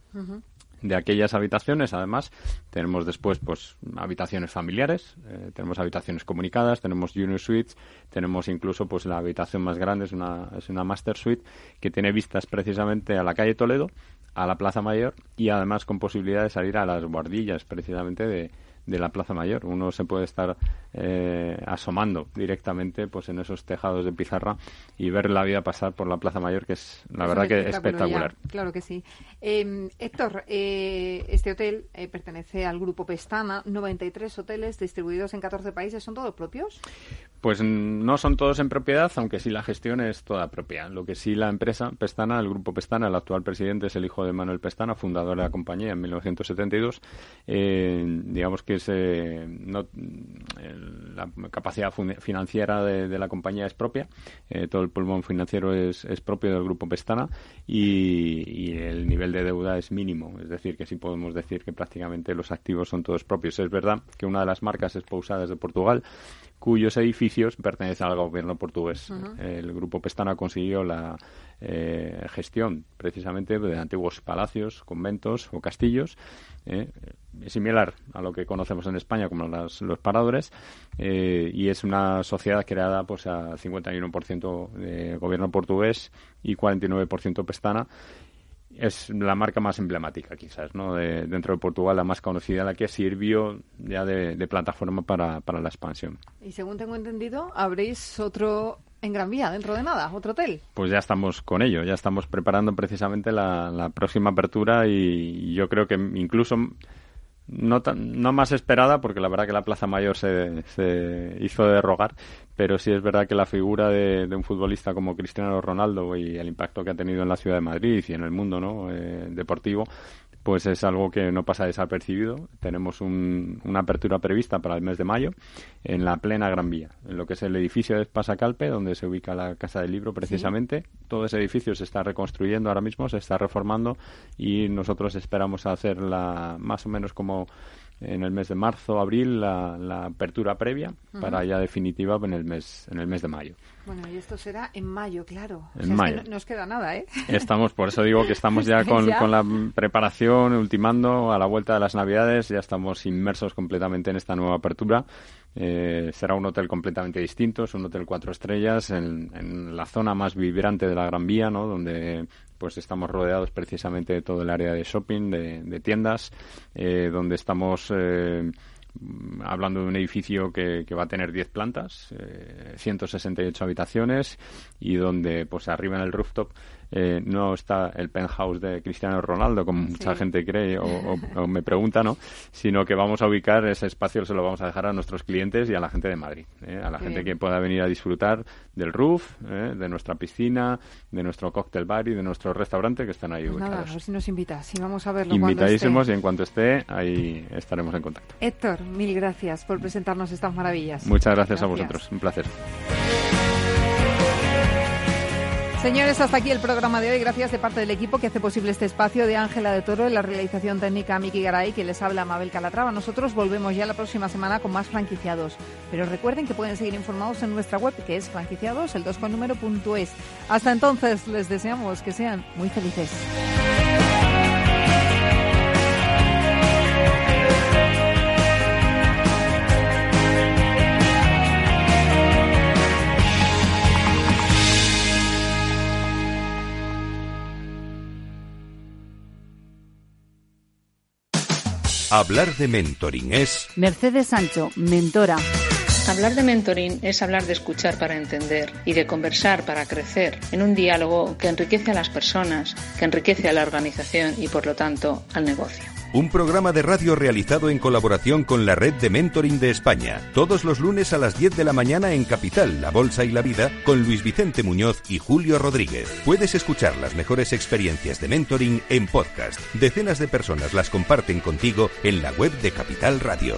De aquellas habitaciones. Además, tenemos después pues habitaciones familiares, eh, tenemos habitaciones comunicadas, tenemos junior suites, tenemos incluso pues la habitación más grande es una es una master suite que tiene vistas precisamente a la calle Toledo, a la Plaza Mayor y además con posibilidad de salir a las guardillas precisamente de de la Plaza Mayor. Uno se puede estar eh, asomando directamente pues en esos tejados de pizarra y ver la vida pasar por la Plaza Mayor, que es la verdad que espectacular. claro que sí. Em, Héctor, eh, este hotel eh, pertenece al grupo Pestana, 93 hoteles distribuidos en 14 países, ¿son todos propios? Pues no son todos en propiedad, aunque sí la gestión es toda propia. Lo que sí la empresa Pestana, el grupo Pestana, el actual presidente es el hijo de Manuel Pestana, fundador de la compañía en 1972. digamos que eh, la capacidad financiera de, la compañía es propia, eh, todo el pulmón financiero es, propio del grupo Pestana y, el nivel de deuda es mínimo, es decir, que sí podemos decir que prácticamente los activos son todos propios. Es verdad que una de las marcas es Pousadas de Portugal, cuyos edificios pertenecen al gobierno portugués. El grupo Pestana consiguió la eh, gestión precisamente de antiguos palacios, conventos o castillos eh, similar a lo que conocemos en España como los paradores eh, y es una sociedad creada pues a 51% de gobierno portugués y 49% pestana. Es la marca más emblemática quizás no dentro de Portugal la más conocida la que sirvió ya de, plataforma para, para la expansión. Y según tengo entendido habréis otro en Gran Vía, dentro de nada, otro hotel. Pues ya estamos con ello, ya estamos preparando precisamente la, próxima apertura y yo creo que incluso no, no más esperada, porque la verdad que la Plaza Mayor se, se hizo de rogar, pero sí es verdad que la figura de, un futbolista como Cristiano Ronaldo y el impacto que ha tenido en la ciudad de Madrid y en el mundo ¿no? Eh, deportivo, pues es algo que no pasa desapercibido. Tenemos una apertura prevista para el mes de mayo en la plena Gran Vía, en lo que es el edificio de Pasacalpe, donde se ubica la Casa del Libro precisamente. Todo ese edificio se está reconstruyendo ahora mismo, se está reformando y nosotros esperamos hacerla más o menos como en el mes de marzo, abril, la, apertura previa para ya definitiva en el mes en el mes de mayo. Bueno, y esto será en mayo, claro. En mayo. no, nos queda nada, ¿eh? Estamos, por eso digo que estamos ya con, con, la preparación, ultimando a la vuelta de las Navidades, ya estamos inmersos completamente en esta nueva apertura. Eh, será un hotel completamente distinto, es un hotel cuatro estrellas en, la zona más vibrante de la Gran Vía, ¿no? Donde pues estamos rodeados precisamente de todo el área de shopping, de, tiendas, eh, donde estamos eh, hablando de un edificio que, va a tener 10 plantas, 168 eh, habitaciones y donde pues arriba en el rooftop eh, no está el penthouse de Cristiano Ronaldo, como mucha gente cree o, me pregunta, ¿no? Sino que vamos a ubicar ese espacio, se lo vamos a dejar a nuestros clientes y a la gente de Madrid, ¿eh? a la gente que pueda venir a disfrutar del roof, ¿eh? de nuestra piscina, de nuestro cocktail bar y de nuestro restaurante que están ahí pues ubicados. Nada, a ver si nos invitas, si vamos a verlo. Invitadísimos y en cuanto esté, ahí estaremos en contacto. Héctor, mil gracias por presentarnos estas maravillas. Muchas gracias. a vosotros, un placer. Señores, hasta aquí el programa de hoy. Gracias de parte del equipo que hace posible este espacio de Ángela de Toro en la realización técnica Miki Garay, que les habla Mabel Calatrava. Nosotros volvemos ya la próxima semana con más franquiciados. Pero recuerden que pueden seguir informados en nuestra web, que es franquiciados, el 2 con. Hasta entonces, les deseamos que sean muy felices. Hablar de mentoring es... Mercedes Sancho, mentora. Hablar de mentoring es hablar de escuchar para entender y de conversar para crecer en un diálogo que enriquece a las personas, que enriquece a la organización y por lo tanto al negocio un programa de radio realizado en colaboración con la Red de Mentoring de España, todos los lunes a las 10 de la mañana en Capital, La Bolsa y la Vida, con Luis Vicente Muñoz y Julio Rodríguez. Puedes escuchar las mejores experiencias de mentoring en podcast. Decenas de personas las comparten contigo en la web de Capital Radio.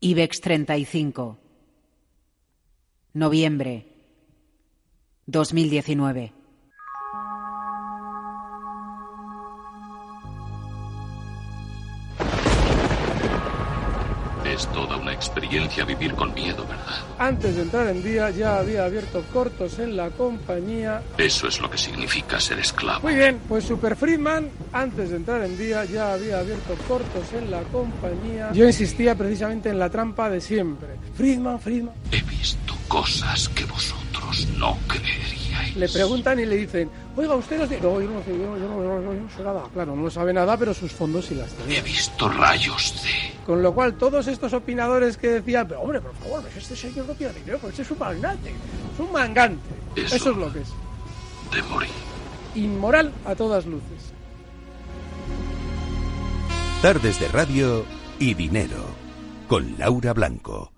IBEX 35. Noviembre 2019. Experiencia vivir con miedo, ¿verdad? Antes de entrar en día ya había abierto cortos en la compañía. Eso es lo que significa ser esclavo. Muy bien, pues Super Friedman, antes de entrar en día ya había abierto cortos en la compañía. Yo insistía precisamente en la trampa de siempre. Friedman, Friedman. He visto cosas que vosotros no creeríais. Le preguntan y le dicen, oiga, usted no, yo no sé, yo, no, sé nada. Claro, no sabe nada, pero sus fondos sí las tiene. He visto rayos de... Con lo cual, todos estos opinadores que decían, pero hombre, por favor, este señor no tiene dinero, este es un magnate, es un mangante. Eso, Eso es lo que es. De morir. Inmoral a todas luces. Tardes de radio y dinero con Laura Blanco.